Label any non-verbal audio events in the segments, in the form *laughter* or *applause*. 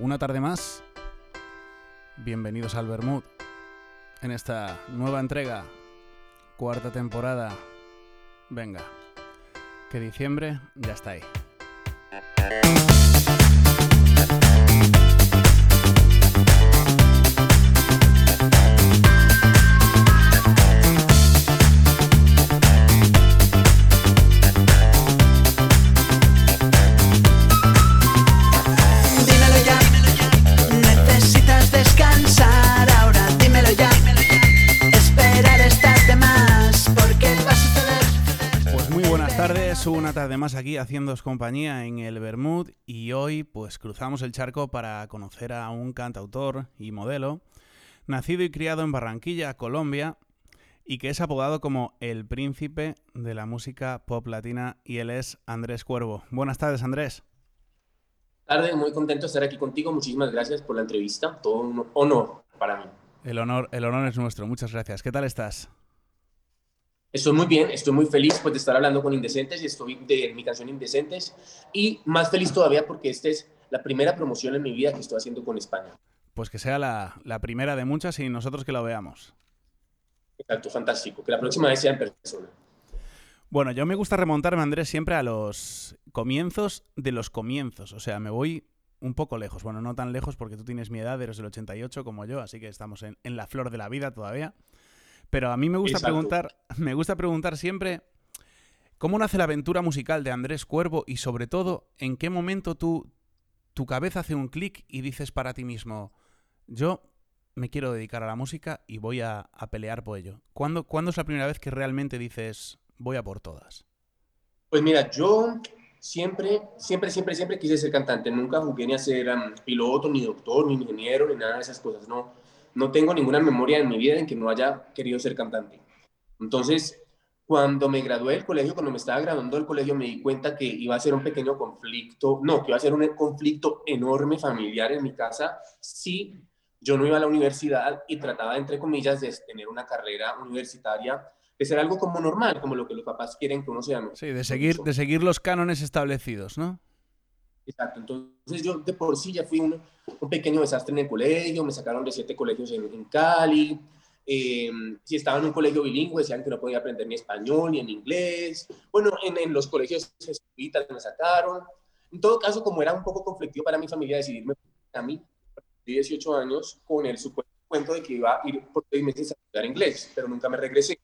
una tarde más. Bienvenidos al Bermud en esta nueva entrega, cuarta temporada. Venga, que diciembre ya está ahí. Una tarde más aquí haciéndoos compañía en el Bermud y hoy pues cruzamos el charco para conocer a un cantautor y modelo nacido y criado en Barranquilla, Colombia y que es apodado como el príncipe de la música pop latina y él es Andrés Cuervo. Buenas tardes Andrés. Tarde, muy contento de estar aquí contigo, muchísimas gracias por la entrevista, todo un honor para mí. El honor, el honor es nuestro, muchas gracias. ¿Qué tal estás? Estoy muy bien, estoy muy feliz pues, de estar hablando con Indecentes y estoy de mi canción Indecentes y más feliz todavía porque esta es la primera promoción en mi vida que estoy haciendo con España. Pues que sea la, primera de muchas y nosotros que la veamos. Exacto, fantástico. Que la próxima vez sea en persona. Bueno, yo me gusta remontarme, Andrés, siempre a los comienzos de los comienzos. O sea, me voy un poco lejos. Bueno, no tan lejos porque tú tienes mi edad, eres del 88 como yo, así que estamos en, en la flor de la vida todavía. Pero a mí me gusta preguntar, *laughs* me gusta preguntar siempre cómo nace la aventura musical de Andrés Cuervo y sobre todo en qué momento tú tu cabeza hace un clic y dices para ti mismo, yo me quiero dedicar a la música y voy a, pelear por ello. ¿Cuándo, ¿Cuándo, es la primera vez que realmente dices voy a por todas? Pues mira, yo siempre, siempre, siempre, siempre quise ser cantante. Nunca jugué ni a ser um, piloto, ni doctor, ni ingeniero, ni nada de esas cosas. No, no tengo ninguna memoria en mi vida en que no haya querido ser cantante. Entonces, cuando me gradué del colegio, cuando me estaba graduando del colegio, me di cuenta que iba a ser un pequeño conflicto, no, que iba a ser un conflicto enorme familiar en mi casa si yo no iba a la universidad y trataba, entre comillas, de tener una carrera universitaria, de ser algo como normal, como lo que los papás quieren que uno sea. Sí, de seguir, de seguir los cánones establecidos, ¿no? Exacto, entonces yo de por sí ya fui un, un pequeño desastre en el colegio, me sacaron de siete colegios en, en Cali, eh, si estaba en un colegio bilingüe decían que no podía aprender ni español ni en inglés, bueno, en, en los colegios jesuitas me sacaron, en todo caso, como era un poco conflictivo para mi familia decidirme a mí, de 18 años, con el supuesto cuento de que iba a ir por seis meses a estudiar inglés, pero nunca me regresé,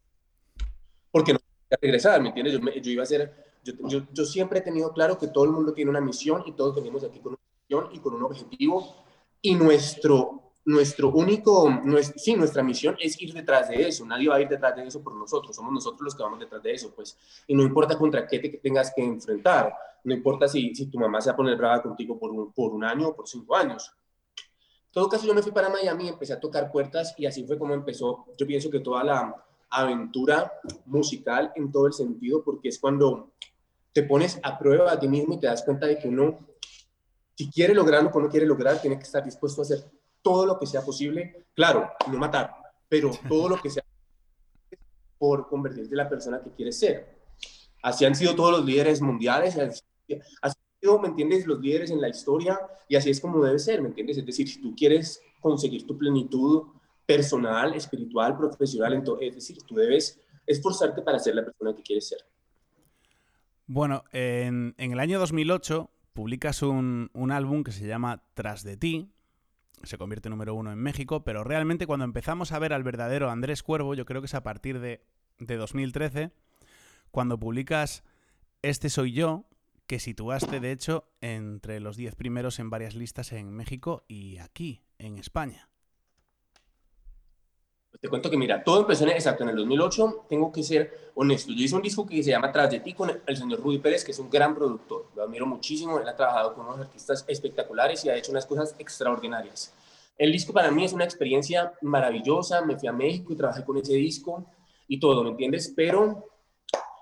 porque no regresar, ¿me entiendes? Yo, yo iba a ser yo, yo, siempre he tenido claro que todo el mundo tiene una misión y todos venimos aquí con una misión y con un objetivo. Y nuestro, nuestro único, nuestro, sí, nuestra misión es ir detrás de eso. Nadie va a ir detrás de eso por nosotros. Somos nosotros los que vamos detrás de eso, pues. Y no importa contra qué te tengas que enfrentar. No importa si, si tu mamá se va a poner brava contigo por un, por un año o por cinco años. Todo caso, yo me fui para Miami, empecé a tocar puertas y así fue como empezó. Yo pienso que toda la aventura musical en todo el sentido, porque es cuando te pones a prueba a ti mismo y te das cuenta de que uno, si quiere lograr lo que uno quiere lograr, tiene que estar dispuesto a hacer todo lo que sea posible. Claro, no matar, pero todo lo que sea por convertirte en la persona que quieres ser. Así han sido todos los líderes mundiales, así sido, ¿me entiendes?, los líderes en la historia y así es como debe ser, ¿me entiendes? Es decir, si tú quieres conseguir tu plenitud personal, espiritual, profesional, entonces, es decir, tú debes esforzarte para ser la persona que quieres ser. Bueno, en, el año 2008 publicas un, álbum que se llama Tras de ti, se convierte en número uno en México, pero realmente cuando empezamos a ver al verdadero Andrés Cuervo, yo creo que es a partir de, de 2013, cuando publicas Este soy yo, que situaste de hecho entre los 10 primeros en varias listas en México y aquí, en España. Te cuento que, mira, todo empezó en, exacto en el 2008. Tengo que ser honesto. Yo hice un disco que se llama Tras de ti con el señor Rudy Pérez, que es un gran productor. Lo admiro muchísimo. Él ha trabajado con unos artistas espectaculares y ha hecho unas cosas extraordinarias. El disco para mí es una experiencia maravillosa. Me fui a México y trabajé con ese disco y todo, ¿me entiendes? Pero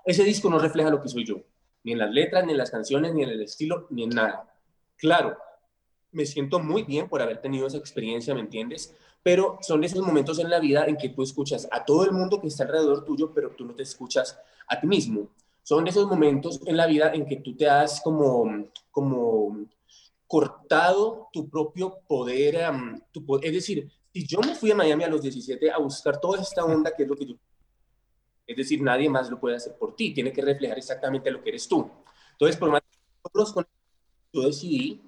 ese disco no refleja lo que soy yo. Ni en las letras, ni en las canciones, ni en el estilo, ni en nada. Claro, me siento muy bien por haber tenido esa experiencia, ¿me entiendes? Pero son esos momentos en la vida en que tú escuchas a todo el mundo que está alrededor tuyo, pero tú no te escuchas a ti mismo. Son esos momentos en la vida en que tú te das como, como, cortado tu propio poder, tu, es decir, si yo me fui a Miami a los 17 a buscar toda esta onda que es lo que yo... Es decir, nadie más lo puede hacer por ti, tiene que reflejar exactamente lo que eres tú. Entonces, por más que yo decidí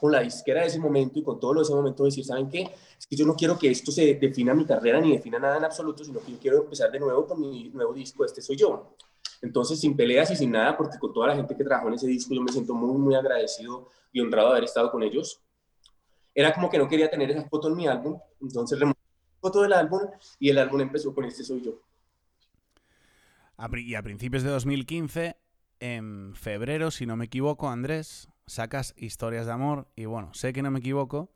con la disquera de ese momento y con todo lo de ese momento decir, ¿saben qué? Es que yo no quiero que esto se defina mi carrera ni defina nada en absoluto, sino que yo quiero empezar de nuevo con mi nuevo disco, este soy yo. Entonces, sin peleas y sin nada, porque con toda la gente que trabajó en ese disco, yo me siento muy, muy agradecido y honrado de haber estado con ellos. Era como que no quería tener esa foto en mi álbum, entonces removí la foto del álbum y el álbum empezó con este soy yo. Y a principios de 2015, en febrero, si no me equivoco, Andrés, sacas Historias de Amor y bueno, sé que no me equivoco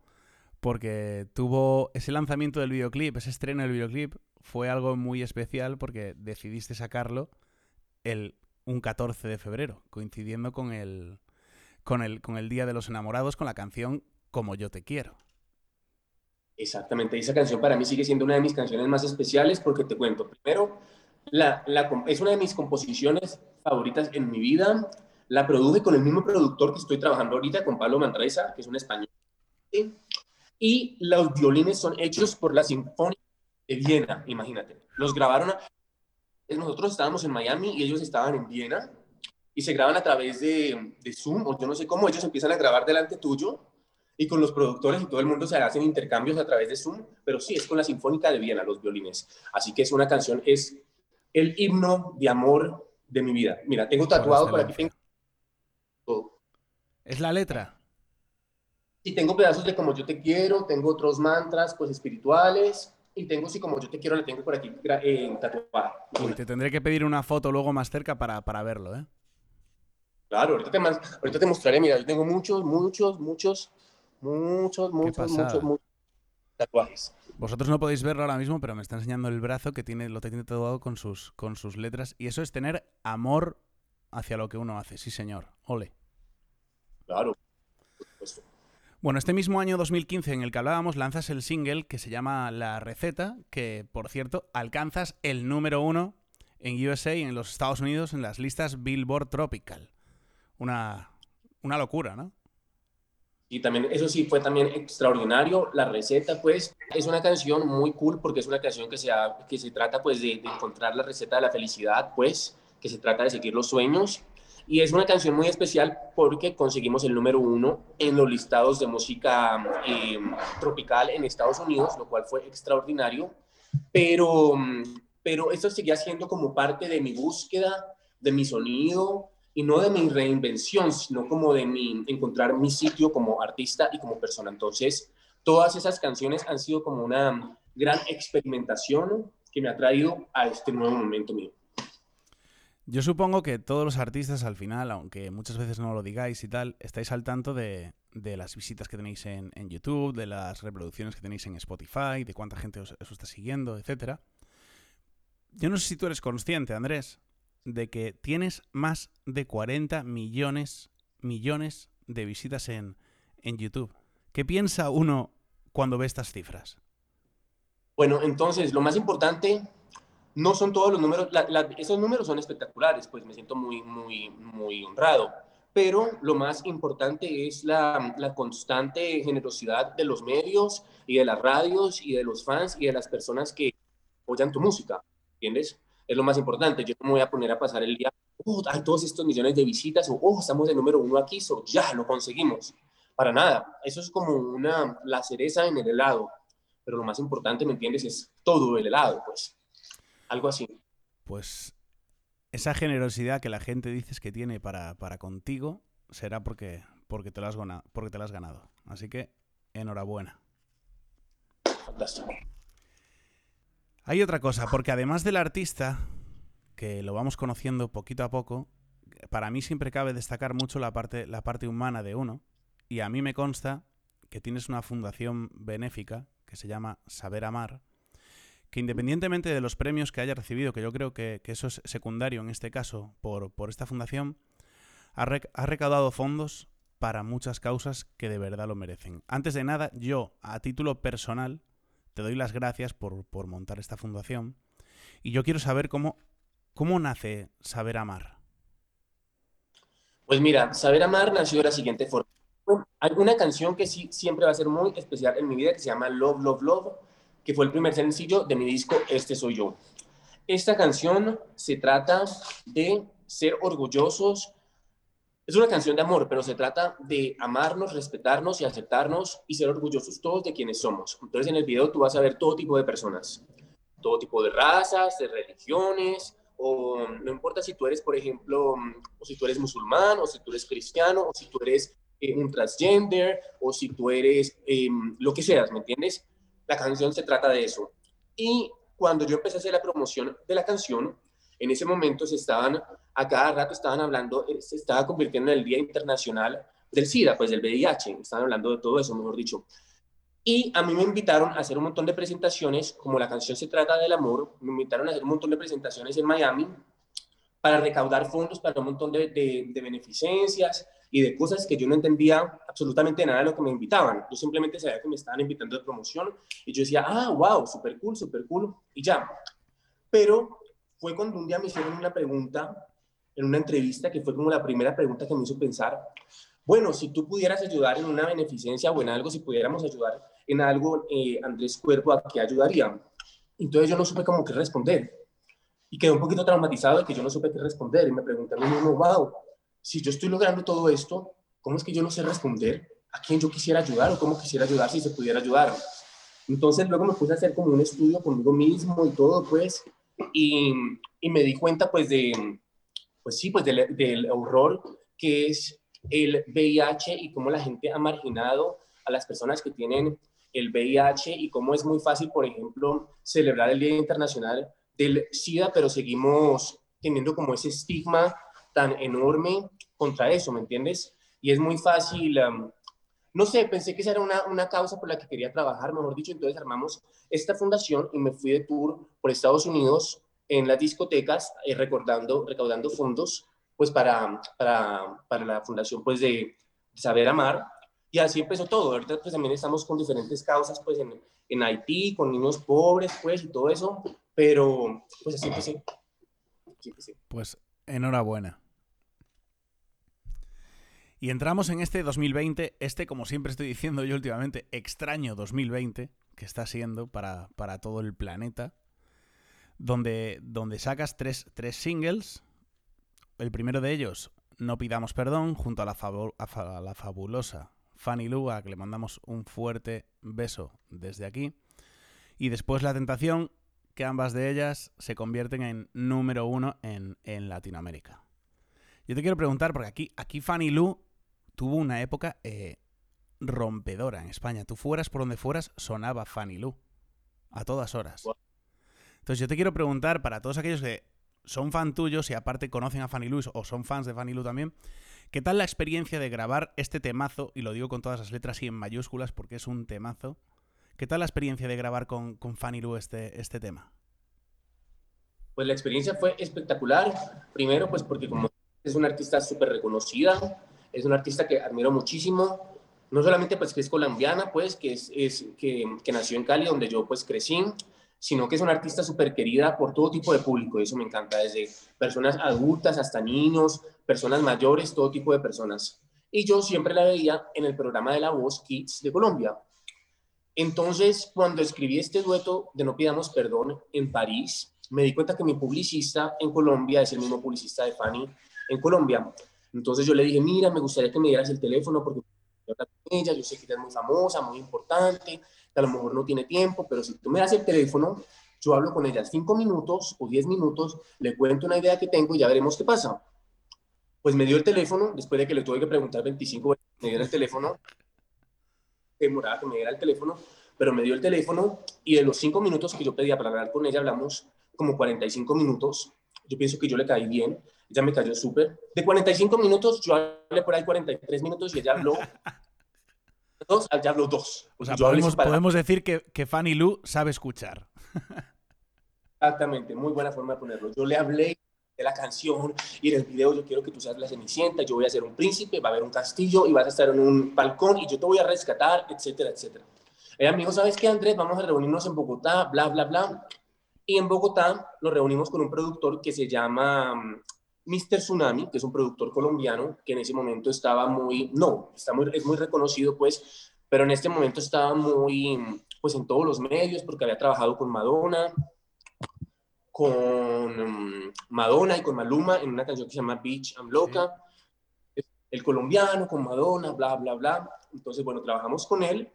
porque tuvo ese lanzamiento del videoclip, ese estreno del videoclip fue algo muy especial porque decidiste sacarlo el, un 14 de febrero, coincidiendo con el, con, el, con el Día de los Enamorados, con la canción Como yo te quiero. Exactamente, esa canción para mí sigue siendo una de mis canciones más especiales porque te cuento, primero, la, la, es una de mis composiciones favoritas en mi vida, la produje con el mismo productor que estoy trabajando ahorita, con Pablo Manresa, que es un español. Y los violines son hechos por la Sinfónica de Viena, imagínate. Los grabaron, nosotros estábamos en Miami y ellos estaban en Viena y se graban a través de, de Zoom, o yo no sé cómo, ellos empiezan a grabar delante tuyo y con los productores y todo el mundo se hacen intercambios a través de Zoom, pero sí, es con la Sinfónica de Viena, los violines. Así que es una canción, es el himno de amor de mi vida. Mira, tengo tatuado por aquí, ¿Es la letra? Sí, tengo pedazos de como yo te quiero, tengo otros mantras, pues espirituales, y tengo sí como yo te quiero, le tengo por aquí eh, tatuada. te tendré que pedir una foto luego más cerca para, para verlo, ¿eh? Claro, ahorita te, ahorita te mostraré, mira, yo tengo muchos, muchos, muchos, muchos, muchos, muchos, muchos tatuajes. Vosotros no podéis verlo ahora mismo, pero me está enseñando el brazo que tiene, lo tiene tatuado con sus, con sus letras. Y eso es tener amor hacia lo que uno hace, sí señor. Ole. Claro. Bueno, este mismo año 2015 en el que hablábamos, lanzas el single que se llama La Receta, que por cierto alcanzas el número uno en USA, en los Estados Unidos, en las listas Billboard Tropical. Una, una locura, ¿no? Y también, eso sí, fue también extraordinario. La receta, pues, es una canción muy cool porque es una canción que se, que se trata, pues, de, de encontrar la receta de la felicidad, pues, que se trata de seguir los sueños y es una canción muy especial porque conseguimos el número uno en los listados de música eh, tropical en Estados Unidos, lo cual fue extraordinario. Pero, pero esto seguía siendo como parte de mi búsqueda, de mi sonido y no de mi reinvención, sino como de mi encontrar mi sitio como artista y como persona. Entonces, todas esas canciones han sido como una gran experimentación que me ha traído a este nuevo momento mío. Yo supongo que todos los artistas al final, aunque muchas veces no lo digáis y tal, estáis al tanto de, las visitas que tenéis en, YouTube, de las reproducciones que tenéis en Spotify, de cuánta gente os, está siguiendo, etc. Yo no sé si tú eres consciente, Andrés, de que tienes más de 40 millones, millones de visitas en, en YouTube. ¿Qué piensa uno cuando ve estas cifras? Bueno, entonces, lo más importante no son todos los números, esos números son espectaculares, pues me siento muy, muy, muy honrado. Pero lo más importante es la, la, constante generosidad de los medios y de las radios y de los fans y de las personas que apoyan tu música, ¿entiendes? Es lo más importante. Yo no me voy a poner a pasar el día, oh, hay todos estos millones de visitas, o oh, estamos en número uno aquí, so, ya lo conseguimos. Para nada. Eso es como una, la cereza en el helado. Pero lo más importante, ¿me entiendes? Es todo el helado, pues algo así. Pues esa generosidad que la gente dices que tiene para, contigo será porque, porque, te lo has ganado, porque te lo has ganado. Así que enhorabuena. Fantástico. Hay otra cosa, porque además del artista, que lo vamos conociendo poquito a poco, para mí siempre cabe destacar mucho la parte, la parte humana de uno. Y a mí me consta que tienes una fundación benéfica que se llama Saber Amar, que independientemente de los premios que haya recibido, que yo creo que, eso es secundario en este caso por, esta fundación, ha, recaudado fondos para muchas causas que de verdad lo merecen. Antes de nada, yo, a título personal, te doy las gracias por, montar esta fundación y yo quiero saber cómo, cómo nace Saber Amar. Pues mira, Saber Amar nació de la siguiente forma. Hay una canción que sí siempre va a ser muy especial en mi vida que se llama Love, Love, Love, que fue el primer sencillo de mi disco Este Soy Yo. Esta canción se trata de ser orgullosos. Es una canción de amor, pero se trata de amarnos, respetarnos y aceptarnos y ser orgullosos todos de quienes somos. Entonces en el video tú vas a ver todo tipo de personas, todo tipo de razas, de religiones, o no importa si tú eres, por ejemplo, o si tú eres musulmán, o si tú eres cristiano, o si tú eres eh, un transgender, o si tú eres em, lo que seas, ¿me entiendes? La canción se trata de eso. Y cuando yo empecé a hacer la promoción de la canción, en ese momento se estaban, a cada rato estaban hablando, eh, se estaba convirtiendo en el Día Internacional del SIDA, pues del VIH, estaban hablando de todo eso, mejor dicho. Y a mí me invitaron a hacer un montón de presentaciones, como la canción se trata del amor, me invitaron a hacer un montón de presentaciones en Miami para recaudar fondos para un montón de, de, beneficencias y de cosas que yo no entendía absolutamente nada de lo que me invitaban. Yo simplemente sabía que me estaban invitando de promoción y yo decía, ah, wow, súper cool, súper cool, y ya. Pero fue cuando un día me hicieron una pregunta en una entrevista que fue como la primera pregunta que me hizo pensar, bueno, si tú pudieras ayudar en una beneficencia o en algo, si pudiéramos ayudar en algo, eh, Andrés Cuerpo, ¿a qué ayudaría? Entonces yo no supe cómo qué responder. Y quedé un poquito traumatizado de que yo no supe qué responder. Y me pregunté a mí mismo, wow, si yo estoy logrando todo esto, ¿cómo es que yo no sé responder a quién yo quisiera ayudar o cómo quisiera ayudar si se pudiera ayudar? Entonces luego me puse a hacer como un estudio conmigo mismo y todo, pues, y, y me di cuenta, pues, de, pues sí, pues del, del horror que es el VIH y cómo la gente ha marginado a las personas que tienen el VIH y cómo es muy fácil, por ejemplo, celebrar el Día Internacional del SIDA, pero seguimos teniendo como ese estigma tan enorme contra eso, ¿me entiendes? Y es muy fácil, um, no sé, pensé que esa era una, una, causa por la que quería trabajar, mejor dicho, entonces armamos esta fundación y me fui de tour por Estados Unidos en las discotecas, eh, recordando, recaudando fondos, pues para, para, para la fundación, pues de Saber Amar, y así empezó todo. Ahorita pues también estamos con diferentes causas pues en, en Haití, con niños pobres pues y todo eso, pero pues así empecé. Pues enhorabuena. Y entramos en este 2020, este como siempre estoy diciendo yo últimamente, extraño 2020, que está siendo para, para todo el planeta, donde, donde sacas tres, tres singles. El primero de ellos, No pidamos perdón, junto a la, a fabulosa Fanny Lua, que le mandamos un fuerte beso desde aquí. Y después La Tentación, que ambas de ellas se convierten en número uno en, Latinoamérica. Yo te quiero preguntar, porque aquí, aquí Fanny Lu tuvo una época eh, rompedora en España. Tú fueras por donde fueras, sonaba Fanny Lu. A todas horas. Entonces yo te quiero preguntar, para todos aquellos que son fan tuyos y aparte conocen a Fanny Lu o son fans de Fanny Lu también, ¿Qué tal la experiencia de grabar este temazo? Y lo digo con todas las letras y en mayúsculas porque es un temazo. ¿Qué tal la experiencia de grabar con, con Fanny Lu este, este tema? Pues la experiencia fue espectacular. Primero, pues porque como es una artista súper reconocida, es una artista que admiro muchísimo. No solamente pues que es colombiana, pues que, es, que, nació en Cali, donde yo pues crecí, sino que es una artista súper querida por todo tipo de público. Eso me encanta, desde personas adultas hasta niños, personas mayores, todo tipo de personas. Y yo siempre la veía en el programa de La Voz Kids de Colombia. Entonces, cuando escribí este dueto de No Pidamos Perdón en París, me di cuenta que mi publicista en Colombia es el mismo publicista de Fanny en Colombia. Entonces yo le dije, mira, me gustaría que me dieras el teléfono porque ella, yo sé que ella es muy famosa, muy importante, a lo mejor no tiene tiempo, pero si tú me das el teléfono, yo hablo con ella cinco minutos o diez minutos, le cuento una idea que tengo y ya veremos qué pasa pues me dio el teléfono, después de que le tuve que preguntar 25 veces, me dio el teléfono, demoraba que me diera el teléfono, pero me dio el teléfono y de los cinco minutos que yo pedía para hablar con ella, hablamos como 45 minutos. Yo pienso que yo le caí bien, ella me cayó súper. De 45 minutos, yo hablé por ahí 43 minutos y ella habló *laughs* dos, ella habló dos. O sea, podemos, podemos, decir que, que Fanny Lu sabe escuchar. Exactamente, muy buena forma de ponerlo. Yo le hablé de la canción y en el video yo quiero que tú seas la cenicienta, yo voy a ser un príncipe, va a haber un castillo y vas a estar en un balcón y yo te voy a rescatar, etcétera, etcétera. Ella me dijo, ¿sabes qué, Andrés? Vamos a reunirnos en Bogotá, bla, bla, bla. Y en Bogotá nos reunimos con un productor que se llama mm, Mr. Tsunami, que es un productor colombiano que en ese momento estaba muy, no, está muy, es muy reconocido pues, pero en este momento estaba muy, pues en todos los medios porque había trabajado con Madonna, con mm, Madonna y con Maluma en una canción que se llama Beach I'm Loca, el colombiano con Madonna, bla, bla, bla. Entonces, bueno, trabajamos con él.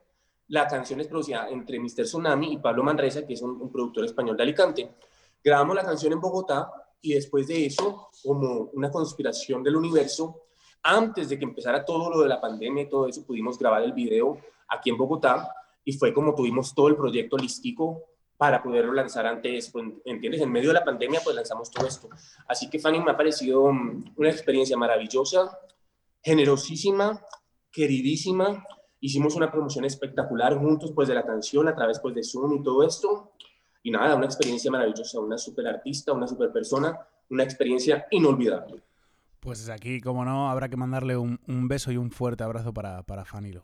La canción es producida entre Mr. Tsunami y Pablo Manresa, que es un productor español de Alicante. Grabamos la canción en Bogotá y después de eso, como una conspiración del universo, antes de que empezara todo lo de la pandemia y todo eso, pudimos grabar el video aquí en Bogotá y fue como tuvimos todo el proyecto listico para poderlo lanzar antes, pues, ¿entiendes? En medio de la pandemia, pues lanzamos todo esto. Así que Fanny me ha parecido mm, una experiencia maravillosa, generosísima, queridísima. Hicimos una promoción espectacular juntos, pues, de la canción a través, pues, de Zoom y todo esto. Y nada, una experiencia maravillosa, una super artista, una super persona, una experiencia inolvidable. Pues aquí, como no, habrá que mandarle un, beso y un fuerte abrazo para, para Fanilo.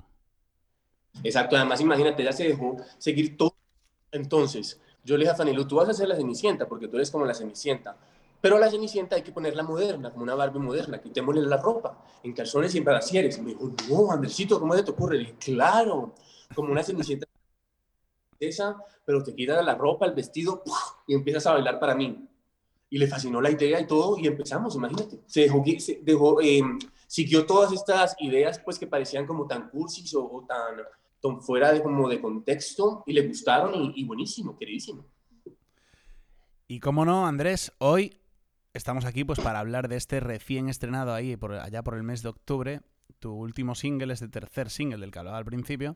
Exacto, además imagínate, ya se dejó seguir todo. Entonces, yo le dije a Fanilo, tú vas a ser la Cenicienta, porque tú eres como la Cenicienta. Pero a la Cenicienta hay que ponerla moderna, como una Barbie moderna, quitémosle la ropa, en calzones y en brasieres. Y me dijo, no, Andresito, ¿cómo te ocurre? Dije, claro, como una Cenicienta esa, pero te quitas la ropa, el vestido y empiezas a bailar para mí. Y le fascinó la idea y todo y empezamos, imagínate. Se dejó, se dejó eh, siguió todas estas ideas pues que parecían como tan cursis o, tan, tan, fuera de, como de contexto y le gustaron y, buenísimo, queridísimo. Y cómo no, Andrés, hoy estamos aquí pues para hablar de este recién estrenado ahí por allá por el mes de octubre. Tu último single es el tercer single del que hablaba al principio,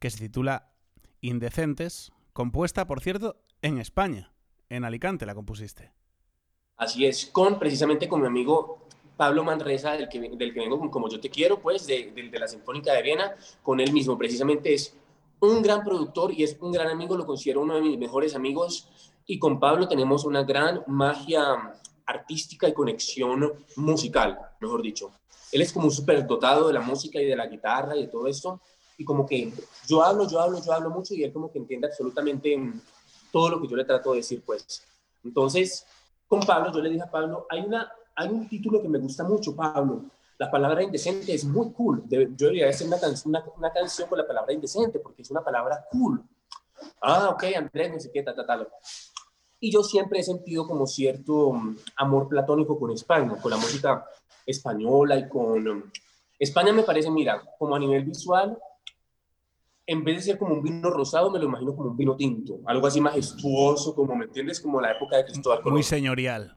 que se titula Indecentes, compuesta, por cierto, en España, en Alicante la compusiste. Así es, con precisamente con mi amigo Pablo Manresa, del que, del que vengo como yo te quiero, pues, de, de, la Sinfónica de Viena, con él mismo. Precisamente es un gran productor y es un gran amigo, lo considero uno de mis mejores amigos. Y con Pablo tenemos una gran magia artística y conexión musical, mejor dicho. Él es como un súper dotado de la música y de la guitarra y de todo esto y como que yo hablo, yo hablo, yo hablo mucho y él como que entiende absolutamente todo lo que yo le trato de decir, pues. Entonces, con Pablo, yo le dije a Pablo, hay, una, hay un título que me gusta mucho, Pablo. La palabra indecente es muy cool. yo debería hacer una, una, una, canción con la palabra indecente porque es una palabra cool. Ah, ok, Andrés, no sé qué, ta, ta, ta. Y yo siempre he sentido como cierto mm, amor platónico con España, con la música española y con... Mm, España me parece, mira, como a nivel visual, en vez de ser como un vino rosado, me lo imagino como un vino tinto, algo así majestuoso, como, ¿me entiendes? Como la época de Cristóbal Colón. Muy señorial.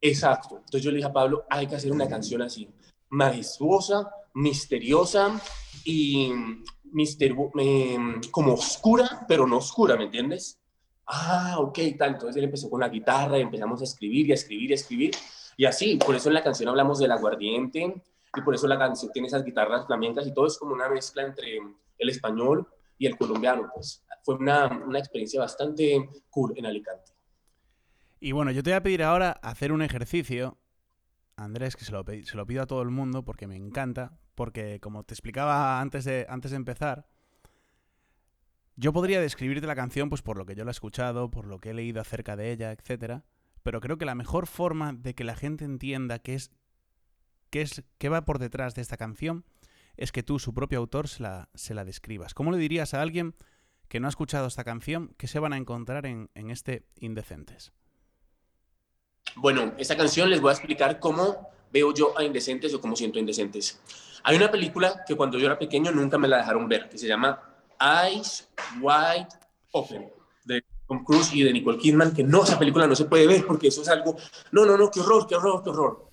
Exacto. Entonces yo le dije a Pablo, hay que hacer una canción así, majestuosa, misteriosa y mister em, como oscura, pero no oscura, ¿me entiendes? Ah, ok, tal. Entonces él empezó con la guitarra y empezamos a escribir y a escribir y a escribir. Y así, por eso en la canción hablamos del aguardiente y por eso la canción tiene esas guitarras flamencas y todo es como una mezcla entre el español y el colombiano. Pues fue una, una experiencia bastante cool en Alicante. Y bueno, yo te voy a pedir ahora hacer un ejercicio, Andrés, que se lo, se lo pido a todo el mundo porque me encanta, porque como te explicaba antes de, antes de empezar, yo podría describirte la canción pues por lo que yo la he escuchado, por lo que he leído acerca de ella, etcétera, pero creo que la mejor forma de que la gente entienda qué es qué es qué va por detrás de esta canción es que tú, su propio autor, se la, se la describas. ¿Cómo le dirías a alguien que no ha escuchado esta canción que se van a encontrar en, en este Indecentes? Bueno, esta canción les voy a explicar cómo veo yo a Indecentes o cómo siento Indecentes. Hay una película que cuando yo era pequeño nunca me la dejaron ver, que se llama Eyes Wide Open, de Tom Cruise y de Nicole Kidman, que no, esa película no se puede ver porque eso es algo, no, no, no, qué horror, qué horror, qué horror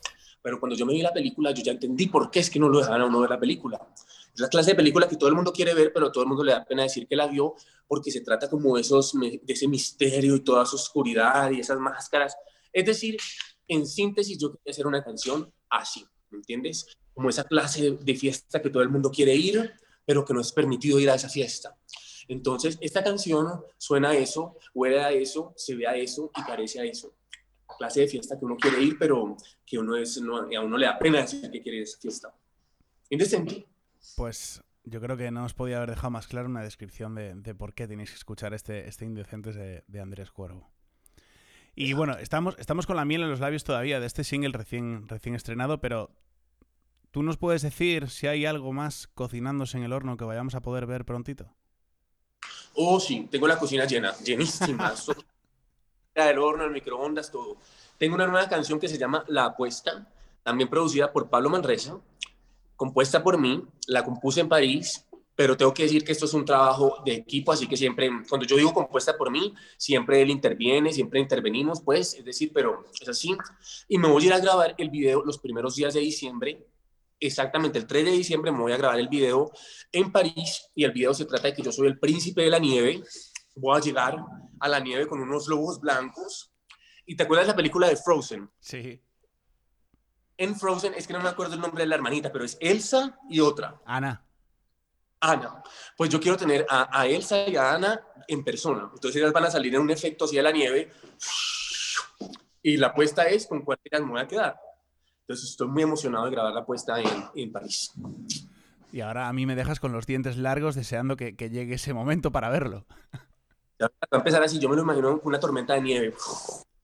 pero cuando yo me vi la película, yo ya entendí por qué es que no lo dejaban a uno ver la película. Es la clase de película que todo el mundo quiere ver, pero todo el mundo le da pena decir que la vio, porque se trata como esos, de ese misterio y toda su oscuridad y esas máscaras. Es decir, en síntesis, yo quería hacer una canción así, ¿me entiendes? Como esa clase de fiesta que todo el mundo quiere ir, pero que no es permitido ir a esa fiesta. Entonces, esta canción suena a eso, huele a eso, se ve a eso y parece a eso clase de fiesta que uno quiere ir, pero que uno es, no, a uno le da pena decir que quiere ir a esa fiesta. Indecente. Pues yo creo que no os podía haber dejado más claro una descripción de, por qué tenéis que escuchar este, este Indecentes de, Andrés Cuervo. Y bueno, estamos, estamos con la miel en los labios todavía de este single recién, recién estrenado, pero ¿tú nos puedes decir si hay algo más cocinándose en el horno que vayamos a poder ver prontito? Oh, sí, tengo la cocina llena, llenísima. *laughs* el horno, el microondas, todo. Tengo una nueva canción que se llama La Apuesta, también producida por Pablo Manresa, compuesta por mí, la compuse en París, pero tengo que decir que esto es un trabajo de equipo, así que siempre, cuando yo digo compuesta por mí, siempre él interviene, siempre intervenimos, pues, es decir, pero es así. Y me voy a ir a grabar el video los primeros días de diciembre, exactamente el 3 de diciembre me voy a grabar el video en París y el video se trata de que yo soy el príncipe de la nieve, voy a llegar a la nieve con unos lobos blancos. ¿Y te acuerdas de la película de Frozen? Sí. En Frozen, es que no me acuerdo el nombre de la hermanita, pero es Elsa y otra. Ana. Ana. Pues yo quiero tener a, Elsa y a Ana en persona. Entonces ellas van a salir en un efecto así de la nieve. Y la apuesta es con cuál me voy a quedar. Entonces estoy muy emocionado de grabar la apuesta en, en París. Y ahora a mí me dejas con los dientes largos deseando que, llegue ese momento para verlo. va a empezar así, yo me lo imagino con una tormenta de nieve.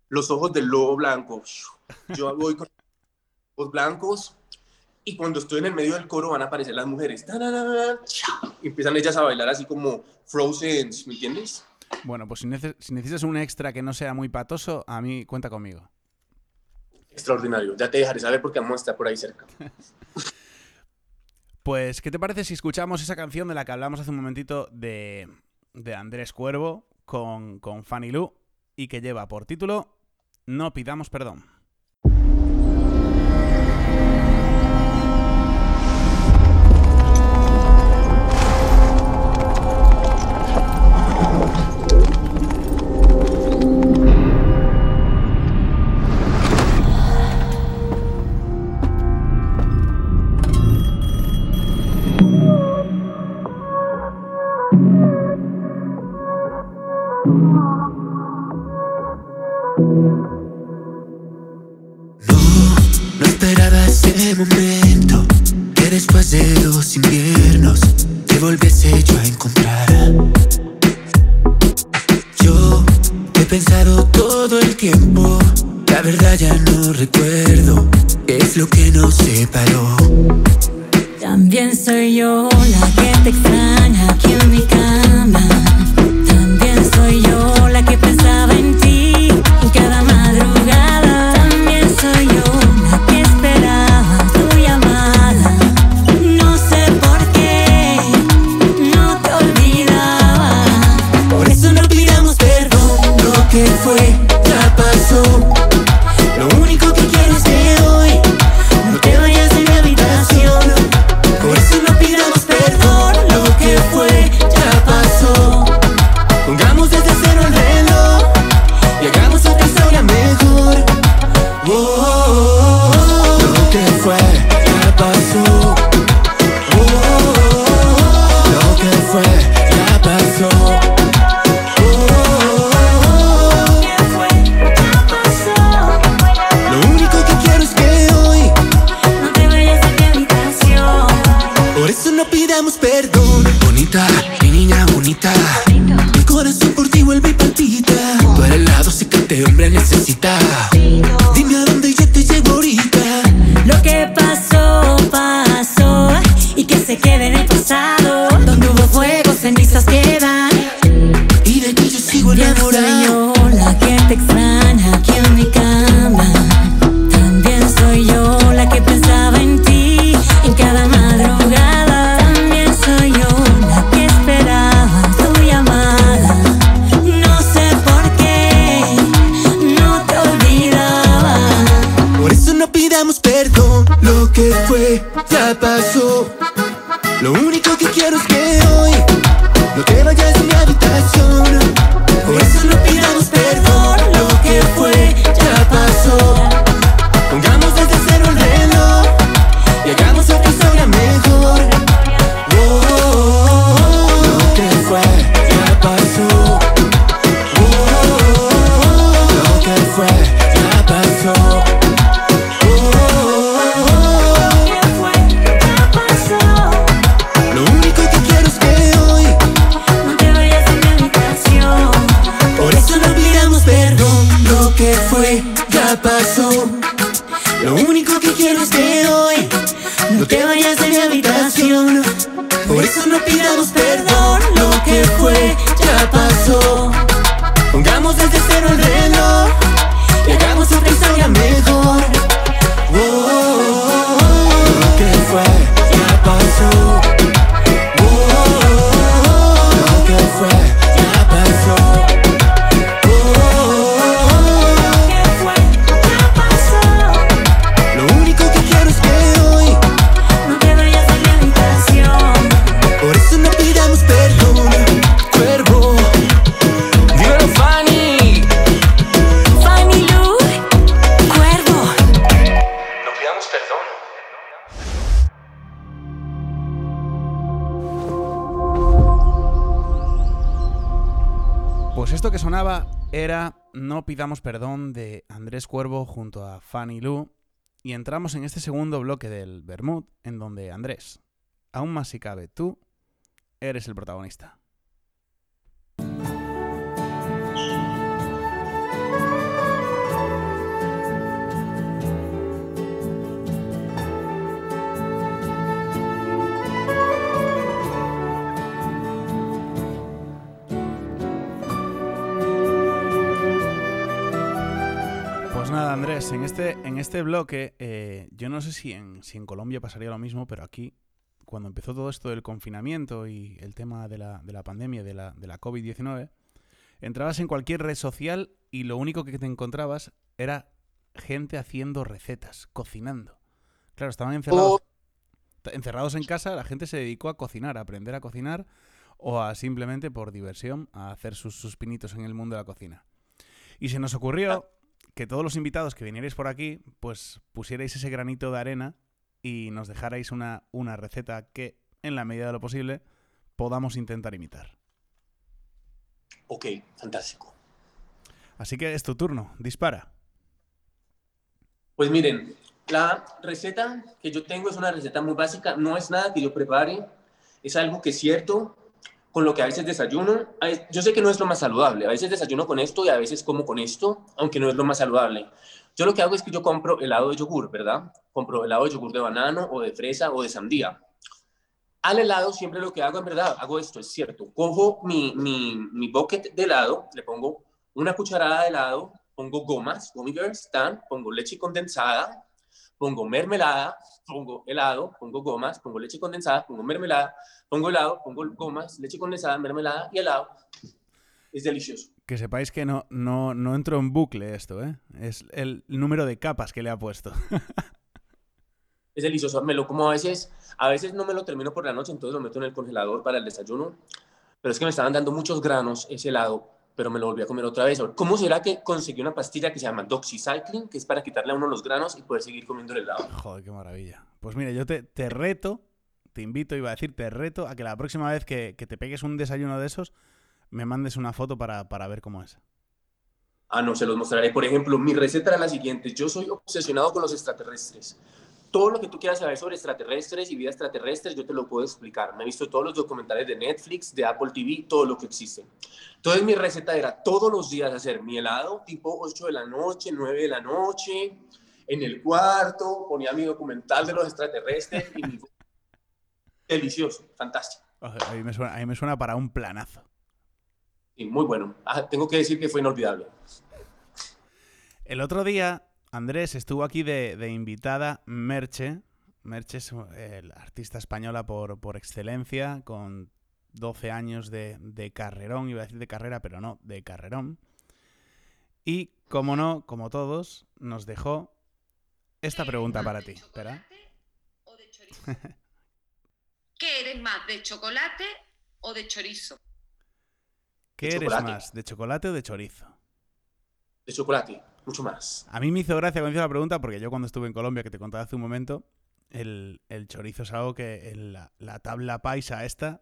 Los ojos del lobo blanco. Yo voy con los blancos y cuando estoy en el medio del coro van a aparecer las mujeres. Y empiezan ellas a bailar así como Frozen, ¿me entiendes? Bueno, pues si, necesitas un extra que no sea muy patoso, a mí cuenta conmigo. Extraordinario. Ya te dejaré saber porque vamos a estar por ahí cerca. *laughs* pues, ¿qué te parece si escuchamos esa canción de la que hablamos hace un momentito de, de Andrés Cuervo con, con Fanny Lu y que lleva por título No pidamos perdón? La verdad ya no recuerdo qué es lo que nos separó. También soy yo la que te extraña aquí en mi cama. Lo único que quiero es que hoy no te vayas de mi habitación. Por eso Pidamos perdón de Andrés Cuervo junto a Fanny Lu y entramos en este segundo bloque del Bermud en donde Andrés, aún más si cabe tú, eres el protagonista. Andrés, en este, en este bloque, eh, yo no sé si en, si en Colombia pasaría lo mismo, pero aquí, cuando empezó todo esto del confinamiento y el tema de la, de la pandemia, de la, de la COVID-19, entrabas en cualquier red social y lo único que te encontrabas era gente haciendo recetas, cocinando. Claro, estaban encerrados, encerrados en casa, la gente se dedicó a cocinar, a aprender a cocinar o a simplemente por diversión a hacer sus, sus pinitos en el mundo de la cocina. Y se nos ocurrió que todos los invitados que vinierais por aquí, pues pusierais ese granito de arena y nos dejarais una, una receta que, en la medida de lo posible, podamos intentar imitar. Ok, fantástico. Así que es tu turno, dispara. Pues miren, la receta que yo tengo es una receta muy básica, no es nada que yo prepare, es algo que es cierto, con lo que a veces desayuno. Yo sé que no es lo más saludable, a veces desayuno con esto y a veces como con esto, aunque no es lo más saludable. Yo lo que hago es que yo compro helado de yogur, ¿verdad? Compro helado de yogur de banano o de fresa o de sandía. Al helado siempre lo que hago, en verdad, hago esto, es cierto. Cojo mi, mi, mi bucket de helado, le pongo una cucharada de helado, pongo gomas, gummy bears, tan, pongo leche condensada, pongo mermelada, pongo helado, pongo gomas, pongo leche condensada, pongo mermelada, pongo helado, pongo gomas, leche condensada, mermelada y helado. Es delicioso. Que sepáis que no, no, no entro en bucle esto, ¿eh? Es el número de capas que le ha puesto. *laughs* Es delicioso. Me lo como a veces, a veces no me lo termino por la noche, entonces lo meto en el congelador para el desayuno. Pero es que me estaban dando muchos granos ese helado, pero me lo volví a comer otra vez. ¿Cómo será que conseguí una pastilla que se llama Doxycycline, que es para quitarle a uno los granos y poder seguir comiendo el helado? Joder, qué maravilla. Pues mira, yo te, te reto, te invito, iba a decir, te reto a que la próxima vez que, que te pegues un desayuno de esos, me mandes una foto para, para ver cómo es. Ah, no, se los mostraré. Por ejemplo, mi receta era la siguiente. Yo soy obsesionado con los extraterrestres. Todo lo que tú quieras saber sobre extraterrestres y vida extraterrestre, yo te lo puedo explicar. Me he visto todos los documentales de Netflix, de Apple TV, todo lo que existe. Entonces mi receta era todos los días hacer mi helado, tipo 8 de la noche, 9 de la noche, en el cuarto, ponía mi documental de los extraterrestres y mi... *laughs* Delicioso, fantástico. A mí me suena, a mí me suena para un planazo. Y muy bueno. Ah, tengo que decir que fue inolvidable. El otro día, Andrés estuvo aquí de, de invitada Merche. Merche es eh, la artista española por, por excelencia, con 12 años de, de carrerón, iba a decir de carrera, pero no, de carrerón. Y, como no, como todos, nos dejó esta pregunta para ti. Espera. ¿O de chorizo? *laughs* ¿Qué eres más, de chocolate o de chorizo? ¿Qué De eres chocolate. más, de chocolate o de chorizo? De chocolate, mucho más. A mí me hizo gracia cuando hizo la pregunta porque yo cuando estuve en Colombia, que te contaba hace un momento, el, el chorizo es algo que en la, la tabla paisa esta,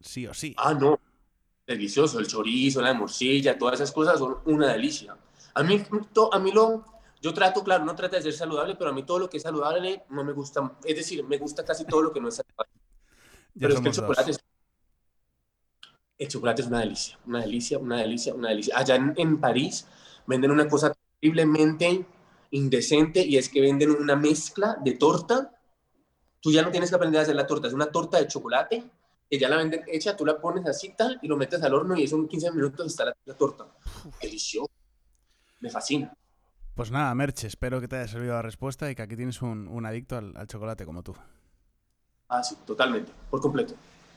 sí o sí. Ah, no. Delicioso. El chorizo, la morcilla, todas esas cosas son una delicia. A mí, to- a mí lo... Yo trato, claro, no trata de ser saludable, pero a mí todo lo que es saludable no me gusta. Es decir, me gusta casi todo lo que no es saludable. *laughs* Pero es que el chocolate dos. es, el chocolate es una delicia, una delicia, una delicia, una delicia. Allá en, en París venden una cosa terriblemente indecente y es que venden una mezcla de torta. Tú ya no tienes que aprender a hacer la torta, es una torta de chocolate que ya la venden hecha, tú la pones así tal y lo metes al horno y eso en 15 minutos está la, la torta. Delicioso. Me fascina. Pues nada, Merche, espero que te haya servido la respuesta y que aquí tienes un, un adicto al, al chocolate como tú. Ah, sí, totalmente, por completo.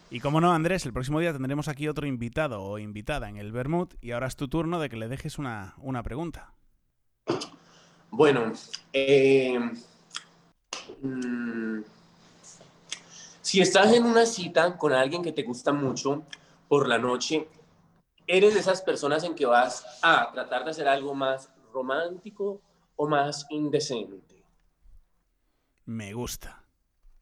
Y como no, Andrés, el próximo día tendremos aquí otro invitado o invitada en el Bermud y ahora es tu turno de que le dejes una, una pregunta. Bueno, eh, mm, si estás en una cita con alguien que te gusta mucho por la noche, ¿eres de esas personas en que vas a tratar de hacer algo más romántico o más indecente? Me gusta.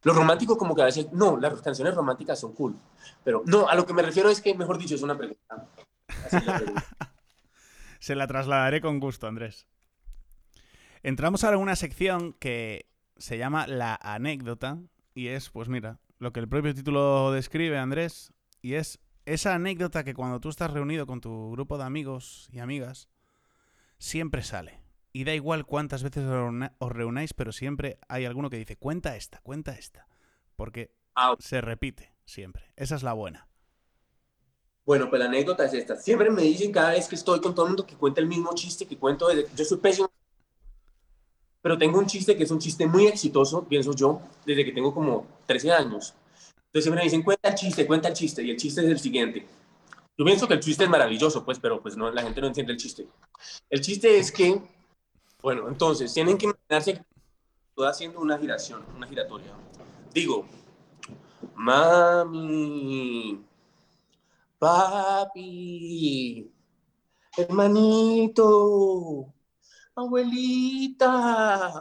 Lo romántico como que a veces, no, las canciones románticas son cool, pero no, a lo que me refiero es que, mejor dicho, es una pregunta. Así la. *laughs* Se la trasladaré con gusto, Andrés. Entramos ahora en una sección que se llama La anécdota y es, pues mira, lo que el propio título describe, Andrés, y es esa anécdota que cuando tú estás reunido con tu grupo de amigos y amigas, siempre sale. Y da igual cuántas veces os reunáis, pero siempre hay alguno que dice, cuenta esta, cuenta esta. Porque Ah, se repite siempre. Esa es la buena. Bueno, pues la anécdota es esta. Siempre me dicen cada vez que estoy con todo el mundo que cuenta el mismo chiste que cuento. Desde... Yo soy pésimo. Pero tengo un chiste que es un chiste muy exitoso, pienso yo, desde que tengo como 13 años. Entonces siempre me dicen, cuenta el chiste, cuenta el chiste. Y el chiste es el siguiente. Yo pienso que el chiste es maravilloso, pues, pero pues no, la gente no entiende el chiste. El chiste es que, bueno, entonces tienen que imaginarse que estoy haciendo una giración, una giratoria. Digo, mami, papi, hermanito, abuelita,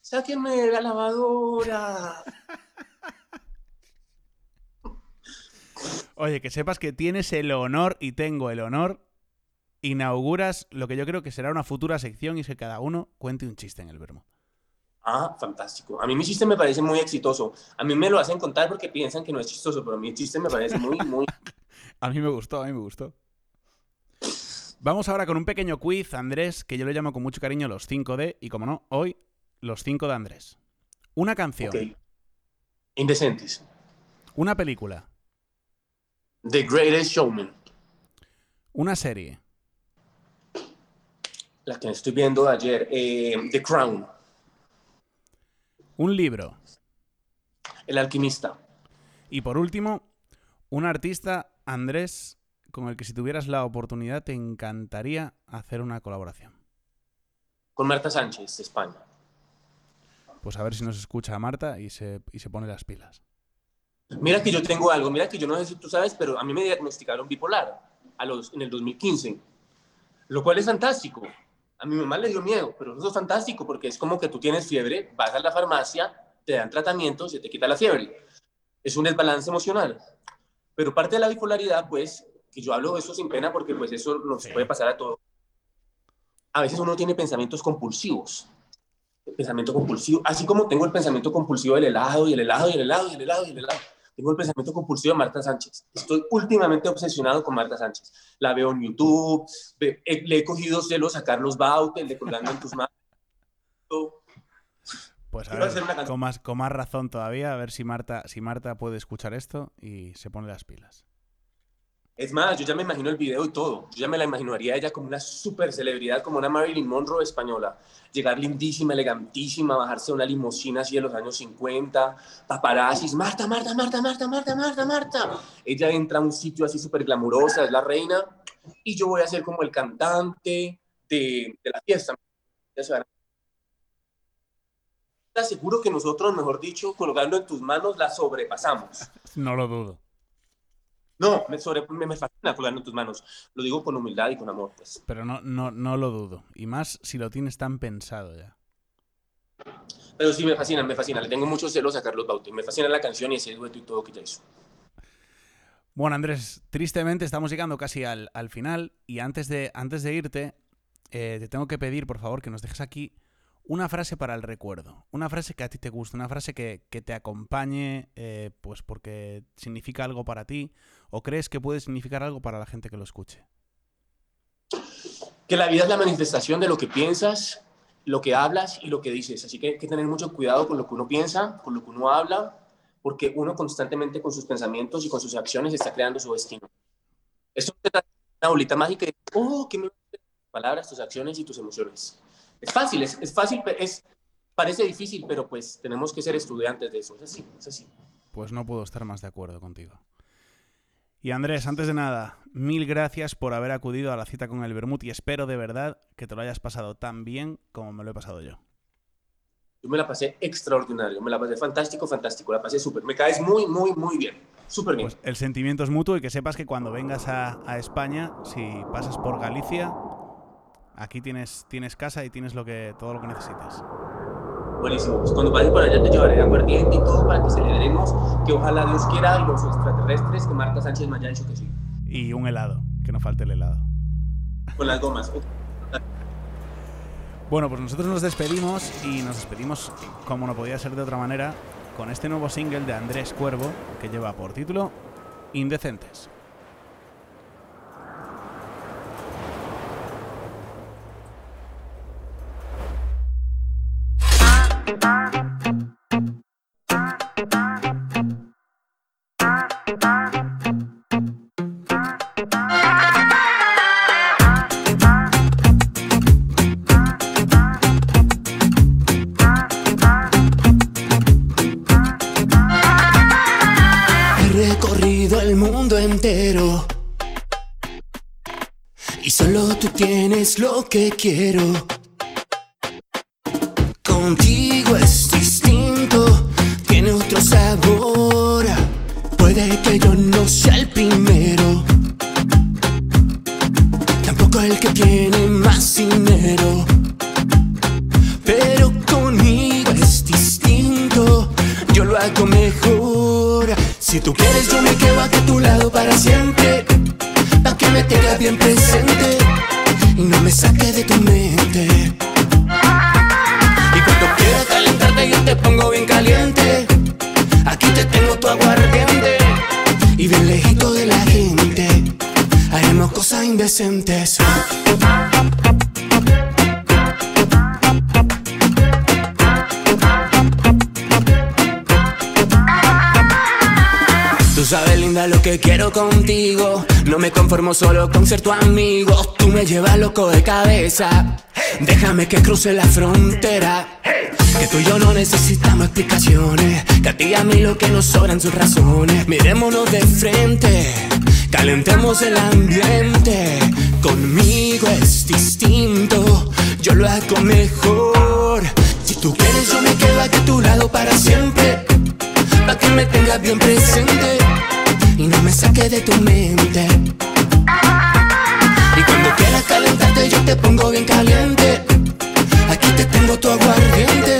sáquenme de la lavadora. Oye, que sepas que tienes el honor y tengo el honor. Inauguras lo que yo creo que será una futura sección y es que cada uno cuente un chiste en el vermo. Ah, fantástico. A mí mi chiste me parece muy exitoso. A mí me lo hacen contar porque piensan que no es chistoso, pero mi chiste me parece muy, *laughs* muy... A mí me gustó, a mí me gustó. Vamos ahora con un pequeño quiz, Andrés, que yo le llamo con mucho cariño los 5D, y como no, hoy los 5 de Andrés. Una canción, Ok. Indecentes. una película, The Greatest Showman. una serie, La que estoy viendo ayer. eh, The Crown. un libro El Alquimista. y por último, un artista, Andrés, con el que si tuvieras la oportunidad te encantaría hacer una colaboración. Con Marta Sánchez, de España. Pues a ver si nos escucha Marta y se, y se pone las pilas. Mira que yo tengo algo. Mira que yo no sé si tú sabes, pero a mí me diagnosticaron bipolar a los, en el 2015. Lo cual es fantástico. A mi mamá le dio miedo, pero eso es fantástico porque es como que tú tienes fiebre, vas a la farmacia, te dan tratamiento, se te quita la fiebre. Es un desbalance emocional. Pero parte de la bipolaridad, pues, que yo hablo de eso sin pena porque pues eso nos puede pasar a todos. A veces uno tiene pensamientos compulsivos. El pensamiento compulsivo, así como tengo el pensamiento compulsivo del helado y el helado y el helado y el helado y el helado. Tengo el pensamiento compulsivo de Marta Sánchez. Estoy últimamente obsesionado con Marta Sánchez. La veo en YouTube, eh, le he cogido celos a Carlos Baute, el de Colgando en tus manos. Pues a ver, con más, con más razón todavía, a ver si Marta, si Marta puede escuchar esto y se pone las pilas. Es más, yo ya me imagino el video y todo. Yo ya me la imaginaría ella como una super celebridad, como una Marilyn Monroe española. Llegar lindísima, elegantísima, bajarse una limusina así de los años 50, paparazzis, Marta, Marta, Marta, Marta, Marta, Marta, Marta. Ella entra a un sitio así súper glamurosa, es la reina, y yo voy a ser como el cantante de, de la fiesta. Te aseguro que nosotros, mejor dicho, colgando en tus manos, la sobrepasamos. *laughs* No lo dudo. No, me, sobre, me, me fascina colgando en tus manos. Lo digo con humildad y con amor, pues. Pero no, no, no lo dudo. Y más si lo tienes tan pensado ya. Pero sí, me fascina, me fascina. Le tengo muchos celos a Carlos Baute. Me fascina la canción y ese dueto y todo que ya hizo. Bueno, Andrés, tristemente estamos llegando casi al, al final. Y antes de, antes de irte, eh, te tengo que pedir, por favor, que nos dejes aquí una frase para el recuerdo. Una frase que a ti te guste, una frase que, que te acompañe, eh, pues porque significa algo para ti, o crees que puede significar algo para la gente que lo escuche. Que la vida es la manifestación de lo que piensas, lo que hablas y lo que dices. Así que hay que tener mucho cuidado con lo que uno piensa, con lo que uno habla, porque uno constantemente con sus pensamientos y con sus acciones está creando su destino. Esto es una bolita mágica de, oh, que me palabras, tus acciones y tus emociones. Es fácil, es, es fácil, es, parece difícil, pero pues tenemos que ser estudiantes de eso. Es así, es así. Pues no puedo estar más de acuerdo contigo. Y Andrés, antes de nada, mil gracias por haber acudido a la cita con el Bermud y espero de verdad que te lo hayas pasado tan bien como me lo he pasado yo. Yo me la pasé extraordinario, me la pasé fantástico, fantástico, la pasé súper. Me caes muy, muy, muy bien, súper bien. Pues el sentimiento es mutuo y que sepas que cuando vengas a, a España, si pasas por Galicia, aquí tienes, tienes casa y tienes lo que, todo lo que necesites. Buenísimo. Pues cuando pases por allá te llevaré aguardiente y todo para que celebremos que ojalá Dios quiera y los extraterrestres que Marta Sánchez me haya dicho que sí. Y un helado, que no falte el helado. Con las gomas. Bueno, pues nosotros nos despedimos y nos despedimos, como no podía ser de otra manera, con este nuevo single de Andrés Cuervo que lleva por título Indecentes. He recorrido el mundo entero. Y solo tú tienes lo que quiero. Contigo Linda, lo que quiero contigo. No me conformo solo con ser tu amigo. Tú me llevas loco de cabeza. Déjame que cruce la frontera. Que tú y yo no necesitamos explicaciones. Que a ti y a mí lo que nos sobran sus razones. Mirémonos de frente. Calentemos el ambiente. Conmigo es distinto. Yo lo hago mejor. Si tú quieres, yo me quedo aquí a tu lado para siempre. Pa' que me tengas bien presente y no me saques de tu mente. Y cuando quieras calentarte, yo te pongo bien caliente. Aquí te tengo tu aguardiente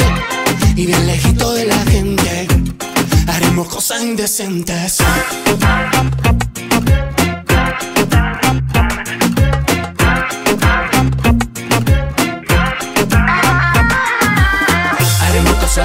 y bien lejito de la gente. Haremos cosas indecentes.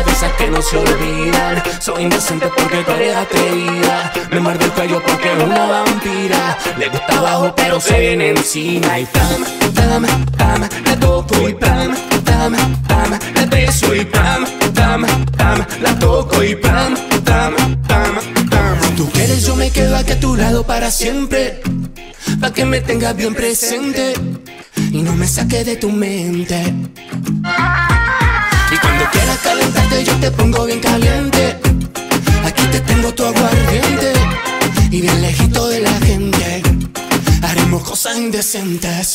Cosas de que no se olvidan. Soy indecente porque tú eres atrevida. Me muerde el cuello porque es una vampira. Le gusta abajo, pero se viene encima. Y pam, pam, pam, la toco y pam, pam, pam, la beso y pam, pam, pam, la toco y pam, pam, pam, pam. Tú quieres, yo me quedo aquí a tu lado para siempre. Pa' que me tengas bien presente y no me saques de tu mente. Quieras calentarte yo te pongo bien caliente. Aquí te tengo tu aguardiente Y bien lejito de la gente. Haremos cosas indecentes